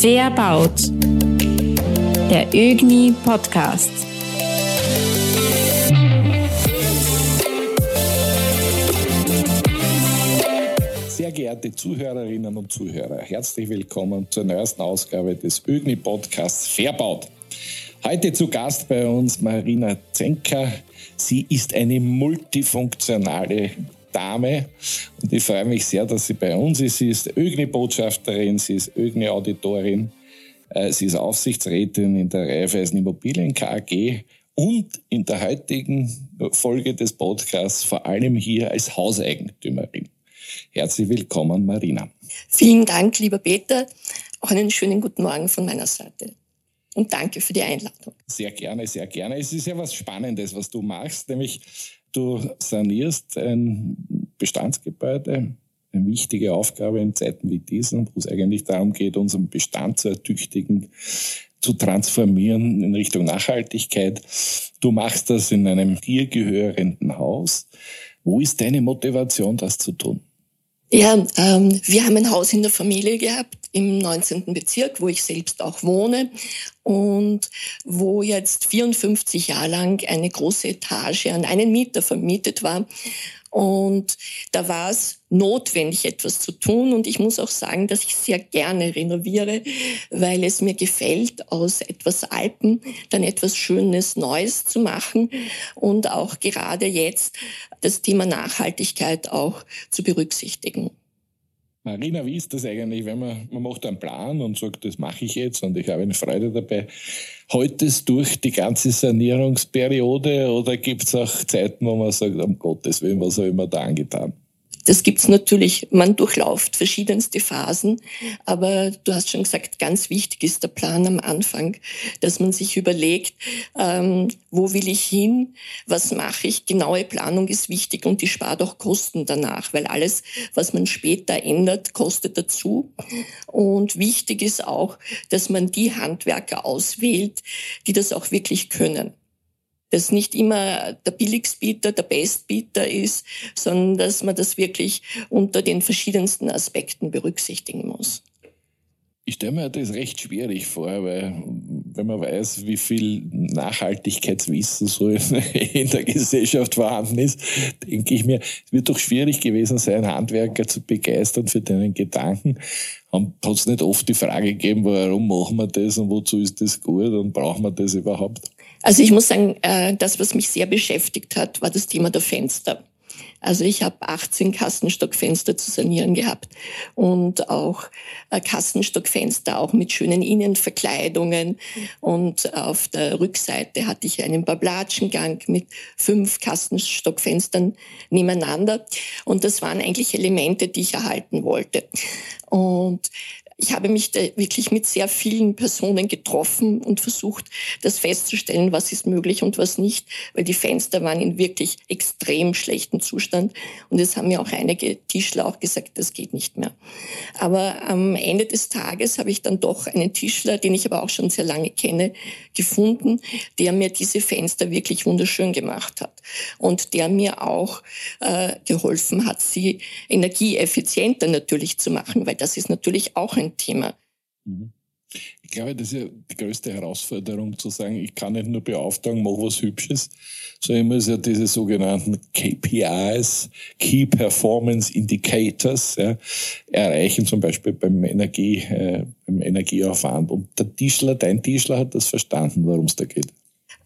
Verbaut. Der ÖGNI Podcast. Sehr geehrte Zuhörerinnen und Zuhörer, herzlich willkommen zur neuesten Ausgabe des ÖGNI Podcasts Verbaut. Heute zu Gast bei uns Marina Zenker. Sie ist eine multifunktionale Dame und ich freue mich sehr, dass sie bei uns ist. Sie ist ÖGNI-Botschafterin, sie ist ÖGNI-Auditorin, äh, sie ist Aufsichtsrätin in der Raiffeisen Immobilien KG und in der heutigen Folge des Podcasts vor allem hier als Hauseigentümerin. Herzlich willkommen, Marina. Vielen Dank, lieber Peter. Auch einen schönen guten Morgen von meiner Seite. Und danke für die Einladung. Sehr gerne, sehr gerne. Es ist ja was Spannendes, was du machst, nämlich Du sanierst ein Bestandsgebäude, eine wichtige Aufgabe in Zeiten wie diesen, wo es eigentlich darum geht, unseren Bestand zu ertüchtigen, zu transformieren in Richtung Nachhaltigkeit. Du machst das in einem dir gehörenden Haus. Wo ist deine Motivation, das zu tun? Ja, ähm, wir haben ein Haus in der Familie gehabt im 19. Bezirk, wo ich selbst auch wohne und wo jetzt 54 Jahre lang eine große Etage an einen Mieter vermietet war. Und da war es notwendig, etwas zu tun. Und ich muss auch sagen, dass ich sehr gerne renoviere, weil es mir gefällt, aus etwas Alpen dann etwas Schönes, Neues zu machen und auch gerade jetzt das Thema Nachhaltigkeit auch zu berücksichtigen. Marina, wie ist das eigentlich, wenn man, man macht einen Plan und sagt, das mache ich jetzt und ich habe eine Freude dabei. Heute es durch die ganze Sanierungsperiode oder gibt es auch Zeiten, wo man sagt, um Gottes Willen, was habe ich mir da angetan? Das gibt's natürlich, man durchlauft verschiedenste Phasen, aber du hast schon gesagt, ganz wichtig ist der Plan am Anfang, dass man sich überlegt, ähm, wo will ich hin, was mache ich. Genaue Planung ist wichtig und die spart auch Kosten danach, weil alles, was man später ändert, kostet dazu. Und wichtig ist auch, dass man die Handwerker auswählt, die das auch wirklich können dass nicht immer der Billigstbieter der Bestbieter ist, sondern dass man das wirklich unter den verschiedensten Aspekten berücksichtigen muss. Ich stelle mir das recht schwierig vor, weil wenn man weiß, wie viel Nachhaltigkeitswissen so in der Gesellschaft vorhanden ist, denke ich mir, es wird doch schwierig gewesen sein, Handwerker zu begeistern für deinen Gedanken. Hat es nicht oft die Frage gegeben, warum machen wir das und wozu ist das gut und brauchen wir das überhaupt? Also ich muss sagen, äh, das, was mich sehr beschäftigt hat, war das Thema der Fenster. Also ich habe 18 Kassenstockfenster zu sanieren gehabt und auch äh, Kassenstockfenster auch mit schönen Innenverkleidungen und auf der Rückseite hatte ich einen Bablatschengang mit fünf Kassenstockfenstern nebeneinander und das waren eigentlich Elemente, die ich erhalten wollte. Und ich habe mich da wirklich mit sehr vielen Personen getroffen und versucht, das festzustellen, was ist möglich und was nicht, weil die Fenster waren in wirklich extrem schlechtem Zustand. Und es haben mir auch einige Tischler auch gesagt, das geht nicht mehr. Aber am Ende des Tages habe ich dann doch einen Tischler, den ich aber auch schon sehr lange kenne, gefunden, der mir diese Fenster wirklich wunderschön gemacht hat und der mir auch äh, geholfen hat, sie energieeffizienter natürlich zu machen, weil das ist natürlich auch ein Thema. Mhm. Ich glaube, das ist ja die größte Herausforderung zu sagen, ich kann nicht nur beauftragen, mach was Hübsches, sondern ich muss ja diese sogenannten KPIs, Key Performance Indicators, ja, erreichen, zum Beispiel beim Energie, äh, beim Energieaufwand. Und der Tischler, dein Tischler hat das verstanden, worum es da geht.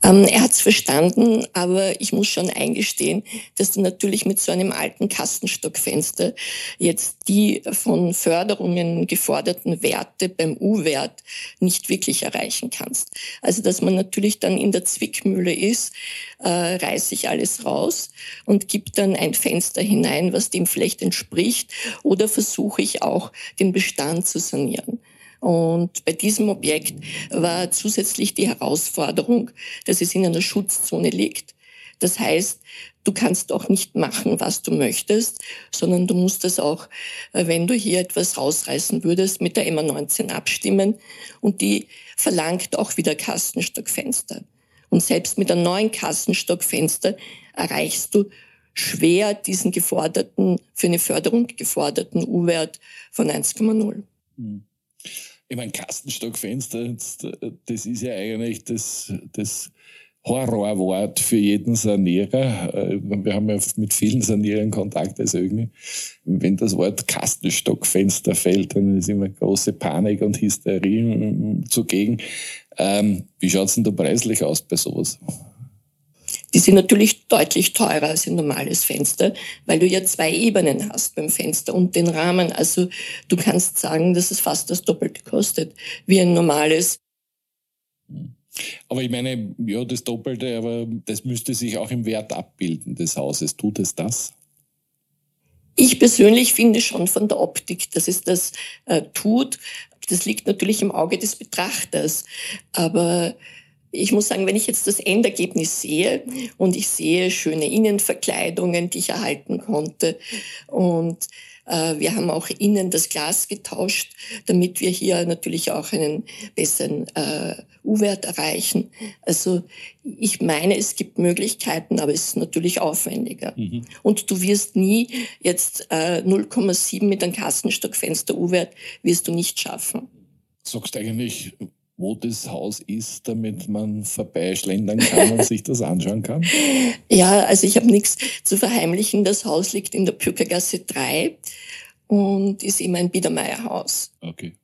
Ähm, er hat es verstanden, aber ich muss schon eingestehen, dass du natürlich mit so einem alten Kastenstockfenster jetzt die von Förderungen geforderten Werte beim U-Wert nicht wirklich erreichen kannst. Also dass man natürlich dann in der Zwickmühle ist, äh, reiße ich alles raus und gebe dann ein Fenster hinein, was dem vielleicht entspricht, oder versuche ich auch den Bestand zu sanieren. Und bei diesem Objekt war zusätzlich die Herausforderung, dass es in einer Schutzzone liegt. Das heißt, du kannst auch nicht machen, was du möchtest, sondern du musst es auch, äh, wenn du hier etwas rausreißen würdest, mit der MA19 abstimmen. Und die verlangt auch wieder Kastenstockfenster. Und selbst mit einem neuen Kastenstockfenster erreichst du schwer diesen geforderten, für eine Förderung geforderten U-Wert von 1,0. Mhm. Ich meine, Kastenstockfenster, das ist ja eigentlich das, das Horrorwort für jeden Sanierer. Äh, wir haben ja mit vielen Sanierern Kontakt als irgendwie. Wenn das Wort Kastenstockfenster fällt, dann ist immer große Panik und Hysterie zugegen. Ähm, wie schaut's denn da preislich aus bei sowas? Die sind natürlich deutlich teurer als ein normales Fenster, weil du ja zwei Ebenen hast beim Fenster und den Rahmen. Also du kannst sagen, dass es fast das Doppelte kostet wie ein normales. Aber ich meine, ja, das Doppelte, aber das müsste sich auch im Wert abbilden des Hauses. Tut es das? Ich persönlich finde schon von der Optik, dass es das äh, tut. Das liegt natürlich im Auge des Betrachters. Aber ich muss sagen, wenn ich jetzt das Endergebnis sehe und ich sehe schöne Innenverkleidungen, die ich erhalten konnte und äh, wir haben auch innen das Glas getauscht, damit wir hier natürlich auch einen besseren äh, U-Wert erreichen. Also ich meine, es gibt Möglichkeiten, aber es ist natürlich aufwendiger. Mhm. Und du wirst nie jetzt äh, 0,7 mit einem Kastenstockfenster U-Wert wirst du nicht schaffen. Sagst eigentlich, wo das Haus ist, damit man vorbeischlendern kann und sich das anschauen kann? Ja, also ich habe nichts zu verheimlichen. Das Haus liegt in der Pückergasse 3 und ist immer ein Biedermeierhaus. Okay.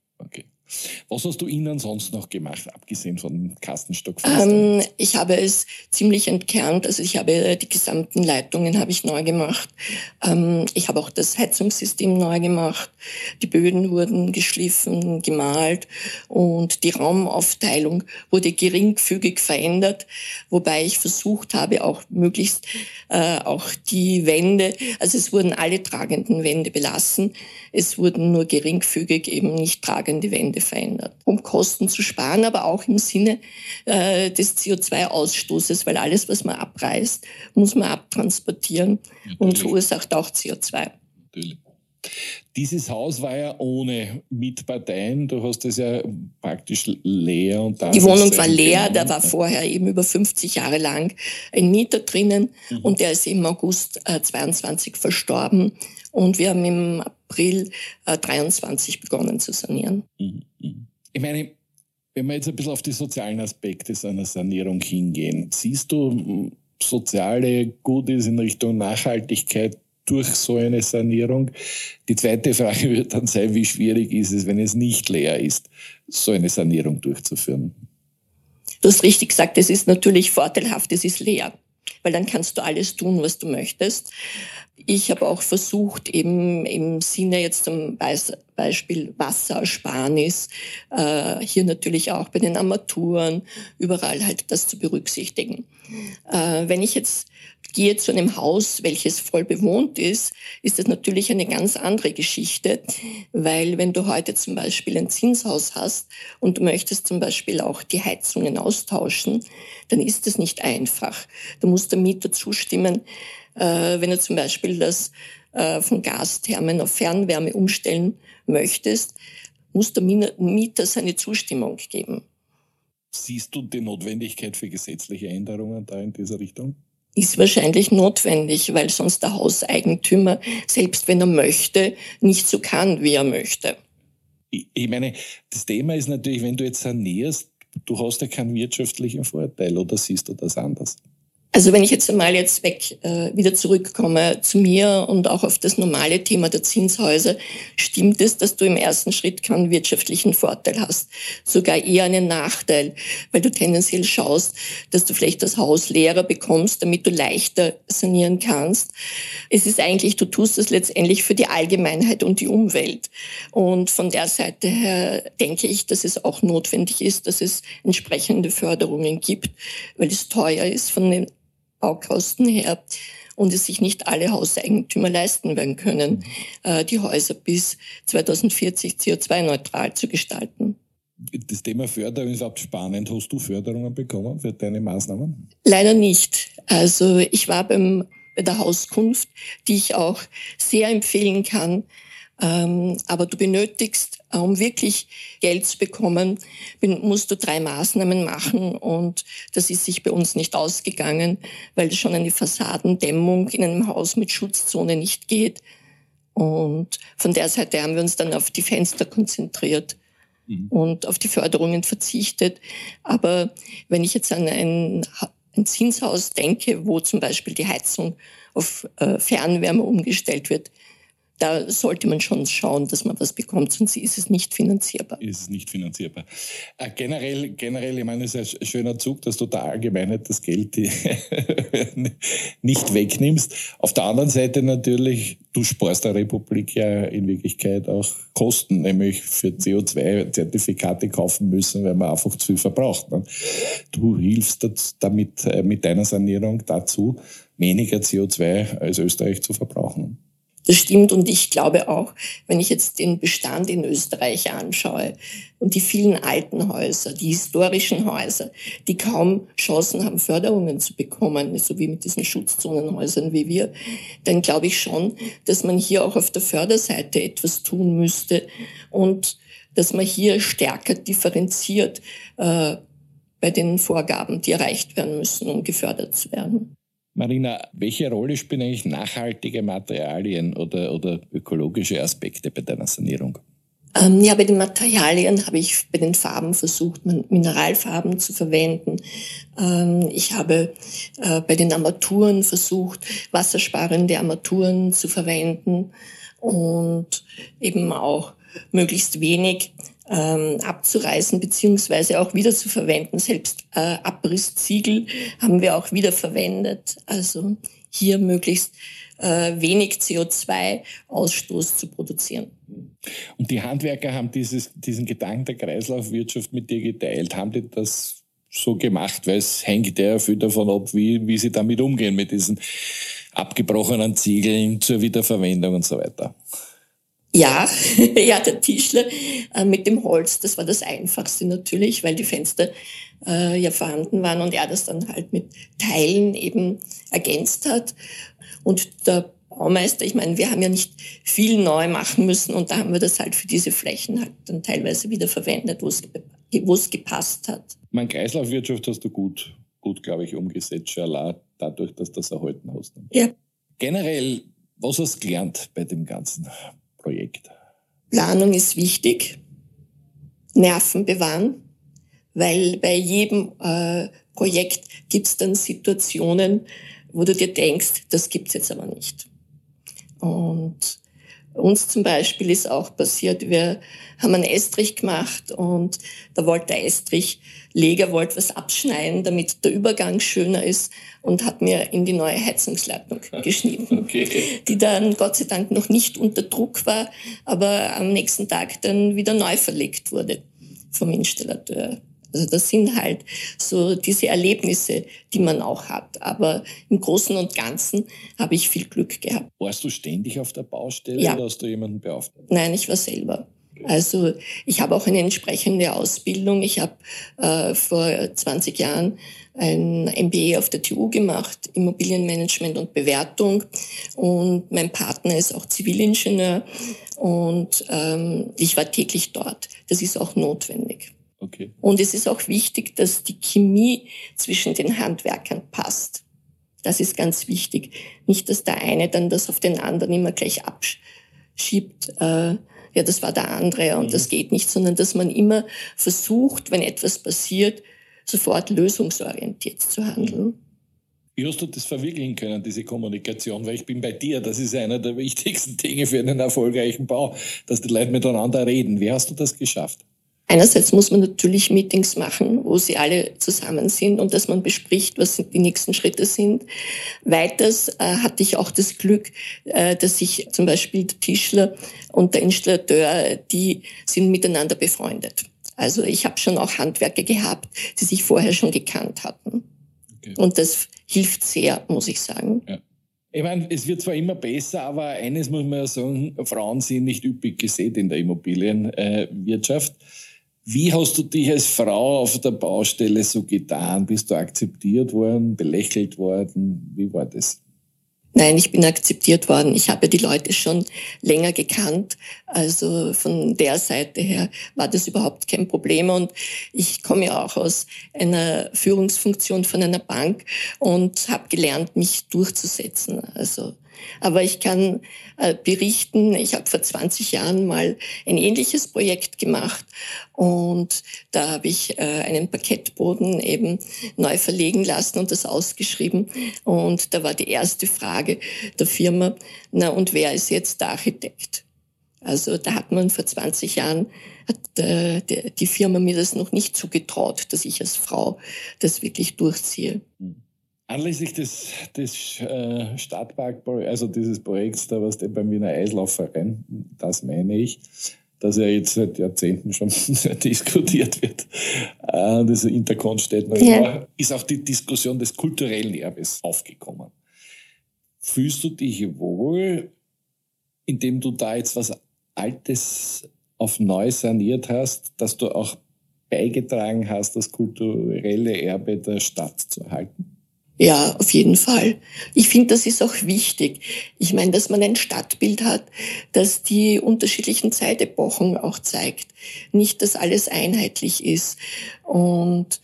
Was hast du innen sonst noch gemacht, abgesehen von Kastenstock? Ähm, ich habe es ziemlich entkernt. Also ich habe die gesamten Leitungen habe ich neu gemacht. Ähm, ich habe auch das Heizungssystem neu gemacht. Die Böden wurden geschliffen, gemalt und die Raumaufteilung wurde geringfügig verändert, wobei ich versucht habe, auch möglichst äh, auch die Wände, also es wurden alle tragenden Wände belassen. Es wurden nur geringfügig eben nicht tragende Wände Gebäude verändert, um Kosten zu sparen, aber auch im Sinne äh, des CO2-Ausstoßes, weil alles, was man abreißt, muss man abtransportieren Natürlich. und verursacht auch CO2. Natürlich. Dieses Haus war ja ohne Mitparteien. Du hast es ja praktisch leer. Und Die Wohnung war leer. Da war vorher eben über 50 Jahre lang ein Mieter drinnen mhm. und der ist im August äh, 22 verstorben. Und wir haben im April äh, 23 begonnen zu sanieren. Mhm. Mhm. Ich meine, wenn wir jetzt ein bisschen auf die sozialen Aspekte einer Sanierung hingehen, siehst du soziale Gutes in Richtung Nachhaltigkeit durch so eine Sanierung? Die zweite Frage wird dann sein, wie schwierig ist es, wenn es nicht leer ist, so eine Sanierung durchzuführen? Du hast richtig gesagt, es ist natürlich vorteilhaft, es ist leer, weil dann kannst du alles tun, was du möchtest. Ich habe auch versucht, eben im Sinne jetzt zum Beispiel Wasserersparnis, äh, hier natürlich auch bei den Armaturen, überall halt das zu berücksichtigen. Äh, wenn ich jetzt gehe zu einem Haus, welches voll bewohnt ist, ist das natürlich eine ganz andere Geschichte, weil wenn du heute zum Beispiel ein Zinshaus hast und du möchtest zum Beispiel auch die Heizungen austauschen, dann ist das nicht einfach. Du musst der Mieter zustimmen, äh, wenn du zum Beispiel das äh, von Gasthermen auf Fernwärme umstellen möchtest, muss der Mieter seine Zustimmung geben. Siehst du die Notwendigkeit für gesetzliche Änderungen da in dieser Richtung? Ist wahrscheinlich notwendig, weil sonst der Hauseigentümer, selbst wenn er möchte, nicht so kann, wie er möchte. Ich meine, das Thema ist natürlich, wenn du jetzt sanierst, du hast ja keinen wirtschaftlichen Vorteil oder siehst du das anders? Also wenn ich jetzt einmal jetzt weg äh, wieder zurückkomme zu mir und auch auf das normale Thema der Zinshäuser, stimmt es, dass du im ersten Schritt keinen wirtschaftlichen Vorteil hast, sogar eher einen Nachteil, weil du tendenziell schaust, dass du vielleicht das Haus leerer bekommst, damit du leichter sanieren kannst. Es ist eigentlich, du tust es letztendlich für die Allgemeinheit und die Umwelt. Und von der Seite her denke ich, dass es auch notwendig ist, dass es entsprechende Förderungen gibt, weil es teuer ist von den Baukosten her und es sich nicht alle Hauseigentümer leisten werden können, äh, die Häuser bis 2040 CO2-neutral zu gestalten. Das Thema Förderung ist überhaupt spannend. Hast du Förderungen bekommen für deine Maßnahmen? Leider nicht. Also ich war beim, bei der Hauskunft, die ich auch sehr empfehlen kann, aber du benötigst, um wirklich Geld zu bekommen, musst du drei Maßnahmen machen und das ist sich bei uns nicht ausgegangen, weil schon eine Fassadendämmung in einem Haus mit Schutzzone nicht geht. Und von der Seite haben wir uns dann auf die Fenster konzentriert. mhm. und auf die Förderungen verzichtet. Aber wenn ich jetzt an ein, ein Zinshaus denke, wo zum Beispiel die Heizung auf äh, Fernwärme umgestellt wird, da sollte man schon schauen, dass man was bekommt, sonst ist es nicht finanzierbar. Ist es nicht finanzierbar. Äh, generell, generell, ich meine, es ist ein schöner Zug, dass du der Allgemeinheit das Geld nicht wegnimmst. Auf der anderen Seite natürlich, du sparst der Republik ja in Wirklichkeit auch Kosten, nämlich für CO2-Zertifikate kaufen müssen, weil man einfach zu viel verbraucht. Ne? Du hilfst damit äh, mit deiner Sanierung dazu, weniger CO2 als Österreich zu verbrauchen. Das stimmt und ich glaube auch, wenn ich jetzt den Bestand in Österreich anschaue und die vielen alten Häuser, die historischen Häuser, die kaum Chancen haben, Förderungen zu bekommen, so wie mit diesen Schutzzonenhäusern wie wir, dann glaube ich schon, dass man hier auch auf der Förderseite etwas tun müsste und dass man hier stärker differenziert äh, bei den Vorgaben, die erreicht werden müssen, um gefördert zu werden. Marina, welche Rolle spielen eigentlich nachhaltige Materialien oder, oder ökologische Aspekte bei deiner Sanierung? Ähm, ja, bei den Materialien habe ich bei den Farben versucht, Mineralfarben zu verwenden. Ähm, ich habe äh, bei den Armaturen versucht, wassersparende Armaturen zu verwenden und eben auch möglichst wenig ähm, abzureißen beziehungsweise auch wieder zu verwenden. Selbst äh, Abrisszziegel haben wir auch wieder verwendet. Also hier möglichst äh, wenig CO2-Ausstoß zu produzieren. Und die Handwerker haben dieses, diesen Gedanken der Kreislaufwirtschaft mit dir geteilt. Haben die das so gemacht? Weil es hängt ja viel davon ab, wie, wie sie damit umgehen, mit diesen abgebrochenen Ziegeln zur Wiederverwendung und so weiter. Ja, ja, der Tischler äh, mit dem Holz, das war das Einfachste natürlich, weil die Fenster äh, ja vorhanden waren und er das dann halt mit Teilen eben ergänzt hat. Und der Baumeister, ich meine, wir haben ja nicht viel neu machen müssen und da haben wir das halt für diese Flächen halt dann teilweise wieder verwendet, wo es, gepasst hat. Mein Kreislaufwirtschaft hast du gut, gut, glaube ich, umgesetzt, Schala, dadurch, dass du das erhalten hast. Ja. Generell, was hast du gelernt bei dem Ganzen? Projekt? Planung ist wichtig, Nerven bewahren, weil bei jedem äh, Projekt gibt es dann Situationen, wo du dir denkst, das gibt's jetzt aber nicht. Und uns zum Beispiel ist auch passiert, wir haben einen Estrich gemacht und da wollte der Estrichleger wollte was abschneiden, damit der Übergang schöner ist und hat mir in die neue Heizungsleitung geschnitten, okay. die dann Gott sei Dank noch nicht unter Druck war, aber am nächsten Tag dann wieder neu verlegt wurde vom Installateur. Also das sind halt so diese Erlebnisse, die man auch hat. Aber im Großen und Ganzen habe ich viel Glück gehabt. Warst du ständig auf der Baustelle ja. oder hast du jemanden beauftragt? Nein, ich war selber. Also ich habe auch eine entsprechende Ausbildung. Ich habe äh, vor 20 Jahren ein MBA auf der TU gemacht, Immobilienmanagement und Bewertung. Und mein Partner ist auch Zivilingenieur und ähm, ich war täglich dort. Das ist auch notwendig. Okay. Und es ist auch wichtig, dass die Chemie zwischen den Handwerkern passt. Das ist ganz wichtig. Nicht, dass der eine dann das auf den anderen immer gleich abschiebt. Äh, ja, das war der andere und mhm. das geht nicht, sondern dass man immer versucht, wenn etwas passiert, sofort lösungsorientiert zu handeln. Wie hast du das verwirklichen können, diese Kommunikation? Weil ich bin bei dir, das ist einer der wichtigsten Dinge für einen erfolgreichen Bau, dass die Leute miteinander reden. Wie hast du das geschafft? Einerseits muss man natürlich Meetings machen, wo sie alle zusammen sind und dass man bespricht, was die nächsten Schritte sind. Weiters äh, hatte ich auch das Glück, äh, dass ich zum Beispiel der Tischler und der Installateur, die sind miteinander befreundet. Also ich habe schon auch Handwerker gehabt, die sich vorher schon gekannt hatten. Okay. Und das hilft sehr, muss ich sagen. Ja. Ich meine, es wird zwar immer besser, aber eines muss man ja sagen, Frauen sind nicht üppig gesät in der Immobilienwirtschaft. Äh, wie hast du dich als Frau auf der Baustelle so getan? Bist du akzeptiert worden, belächelt worden? Wie war das? Nein, ich bin akzeptiert worden. Ich habe die Leute schon länger gekannt. Also von der Seite her war das überhaupt kein Problem. Und ich komme ja auch aus einer Führungsfunktion von einer Bank und habe gelernt, mich durchzusetzen. Also Aber ich kann äh, berichten, ich habe vor 20 Jahren mal ein ähnliches Projekt gemacht und da habe ich äh, einen Parkettboden eben neu verlegen lassen und das ausgeschrieben. Und da war die erste Frage der Firma, na und wer ist jetzt der Architekt? Also da hat man vor 20 Jahren hat äh, die Firma mir das noch nicht zugetraut, dass ich als Frau das wirklich durchziehe. Anlässlich des, des äh, Stadtpark, also dieses Projekts da, was der beim Wiener Eislaufverein, das meine ich, dass er jetzt seit Jahrzehnten schon diskutiert wird. Äh, das Interkon steht noch ja. ist auch die Diskussion des kulturellen Erbes aufgekommen. Fühlst du dich wohl, indem du da jetzt was Altes auf neu saniert hast, dass du auch beigetragen hast, das kulturelle Erbe der Stadt zu erhalten? Ja, auf jeden Fall. Ich finde, das ist auch wichtig. Ich meine, dass man ein Stadtbild hat, das die unterschiedlichen Zeitepochen auch zeigt. Nicht, dass alles einheitlich ist. Und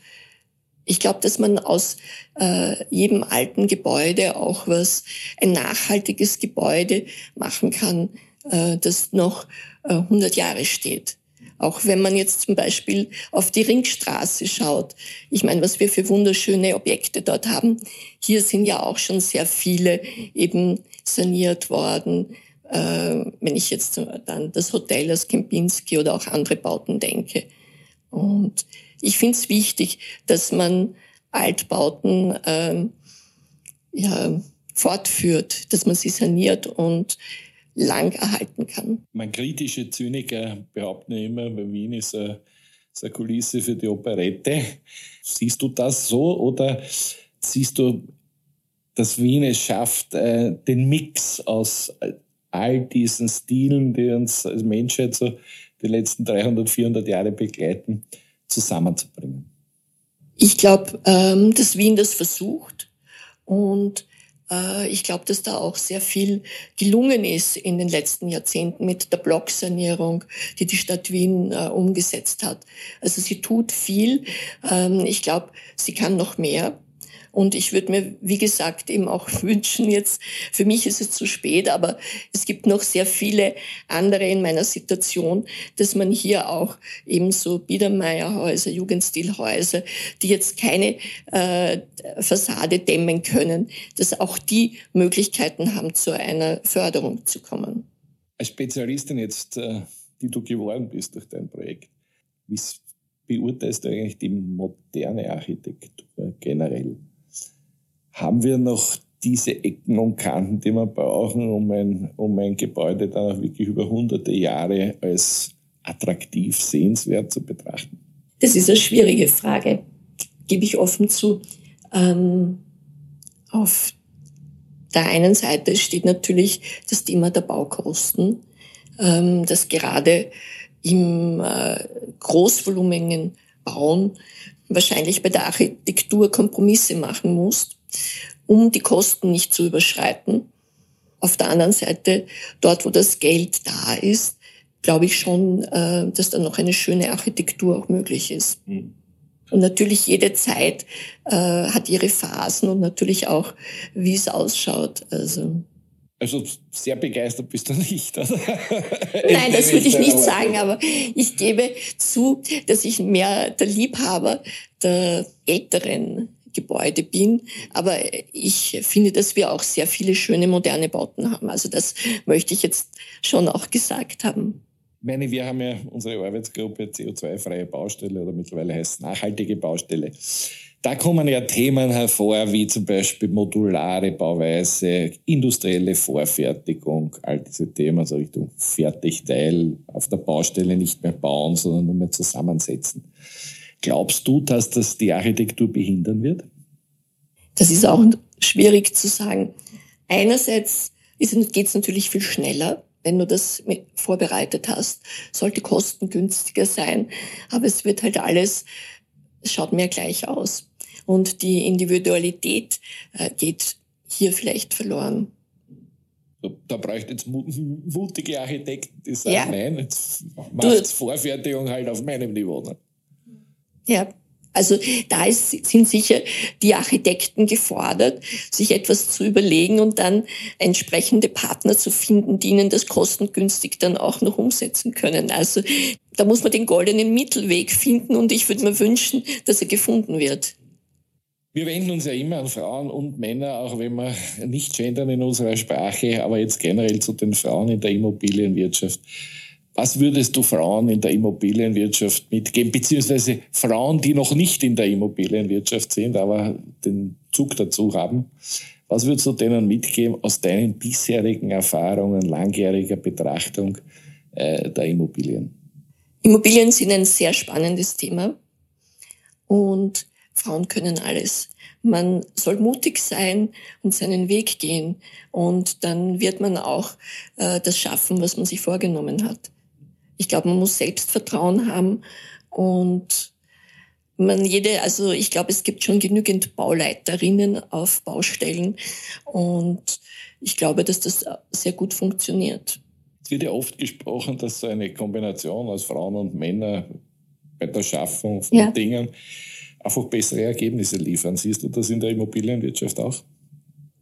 ich glaube, dass man aus äh, jedem alten Gebäude auch was, ein nachhaltiges Gebäude machen kann, äh, das noch äh, 100 Jahre steht. Auch wenn man jetzt zum Beispiel auf die Ringstraße schaut. Ich meine, was wir für wunderschöne Objekte dort haben. Hier sind ja auch schon sehr viele eben saniert worden. Äh, wenn ich jetzt dann das Hotel aus Kempinski oder auch andere Bauten denke. Und ich finde es wichtig, dass man Altbauten ähm, ja, fortführt, dass man sie saniert und lang erhalten kann. Man kritische Zyniker behaupten immer, Wien ist eine, ist eine Kulisse für die Operette. Siehst du das so oder siehst du, dass Wien es schafft, äh, den Mix aus all diesen Stilen, die uns als Menschheit so die letzten 300, 400 Jahre begleiten, zusammenzubringen? Ich glaube, ähm, dass Wien das versucht und äh, ich glaube, dass da auch sehr viel gelungen ist in den letzten Jahrzehnten mit der Blocksanierung, die die Stadt Wien äh, umgesetzt hat. Also sie tut viel. Ähm, ich glaube, sie kann noch mehr. Und ich würde mir, wie gesagt, eben auch wünschen, jetzt, für mich ist es zu spät, aber es gibt noch sehr viele andere in meiner Situation, dass man hier auch eben so Biedermeierhäuser, Jugendstilhäuser, die jetzt keine äh, Fassade dämmen können, dass auch die Möglichkeiten haben, zu einer Förderung zu kommen. Als Spezialistin jetzt, äh, die du geworden bist durch dein Projekt, wie beurteilst du eigentlich die moderne Architektur generell? Haben wir noch diese Ecken und Kanten, die wir brauchen, um ein, um ein Gebäude dann auch wirklich über hunderte Jahre als attraktiv, sehenswert zu betrachten? Das ist eine schwierige Frage, gebe ich offen zu. Ähm, auf der einen Seite steht natürlich das Thema der Baukosten, ähm, dass gerade im äh, großvolumigen Bauen wahrscheinlich bei der Architektur Kompromisse machen muss um die Kosten nicht zu überschreiten. Auf der anderen Seite, dort wo das Geld da ist, glaube ich schon, äh, dass da noch eine schöne Architektur auch möglich ist. Mhm. Und natürlich jede Zeit äh, hat ihre Phasen und natürlich auch, wie es ausschaut. Also, also sehr begeistert bist du nicht. Oder? Nein, das würde ich nicht sagen, aber ich gebe zu, dass ich mehr der Liebhaber der älteren Gebäude bin. Aber ich finde, dass wir auch sehr viele schöne moderne Bauten haben. Also das möchte ich jetzt schon auch gesagt haben. Ich meine, wir haben ja unsere Arbeitsgruppe CO2-freie Baustelle oder mittlerweile heißt es nachhaltige Baustelle. Da kommen ja Themen hervor, wie zum Beispiel modulare Bauweise, industrielle Vorfertigung, all diese Themen, also Richtung Fertigteil auf der Baustelle nicht mehr bauen, sondern nur mehr zusammensetzen. Glaubst du, dass das die Architektur behindern wird? Das ist auch schwierig zu sagen. Einerseits geht es natürlich viel schneller, wenn du das vorbereitet hast. Sollte kostengünstiger sein, aber es wird halt alles, es schaut mehr gleich aus. Und die Individualität äh, geht hier vielleicht verloren. Da bräuchte jetzt mutige Architekten, die sagen, ja. nein, jetzt macht Vorfertigung halt auf meinem Niveau. Ne? Ja, Also da ist, sind sicher die Architekten gefordert, sich etwas zu überlegen und dann entsprechende Partner zu finden, die ihnen das kostengünstig dann auch noch umsetzen können. Also da muss man den goldenen Mittelweg finden und ich würde mir wünschen, dass er gefunden wird. Wir wenden uns ja immer an Frauen und Männer, auch wenn wir nicht gendern in unserer Sprache, aber jetzt generell zu den Frauen in der Immobilienwirtschaft. Was würdest du Frauen in der Immobilienwirtschaft mitgeben, beziehungsweise Frauen, die noch nicht in der Immobilienwirtschaft sind, aber den Zug dazu haben? Was würdest du denen mitgeben aus deinen bisherigen Erfahrungen, langjähriger Betrachtung äh, der Immobilien? Immobilien sind ein sehr spannendes Thema und Frauen können alles. Man soll mutig sein und seinen Weg gehen und dann wird man auch äh, das schaffen, was man sich vorgenommen hat. Ich glaube, man muss Selbstvertrauen haben und man jede, also ich glaube, es gibt schon genügend Bauleiterinnen auf Baustellen und ich glaube, dass das sehr gut funktioniert. Es wird ja oft gesprochen, dass so eine Kombination aus Frauen und Männern bei der Schaffung von ja. Dingen einfach bessere Ergebnisse liefern. Siehst du das in der Immobilienwirtschaft auch?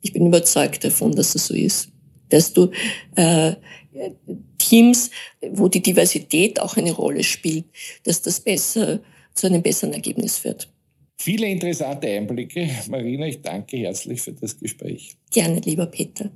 Ich bin überzeugt davon, dass es so ist. Dass du äh, Teams, wo die Diversität auch eine Rolle spielt, dass das besser zu einem besseren Ergebnis führt. Viele interessante Einblicke. Marina, ich danke herzlich für das Gespräch. Gerne, lieber Peter.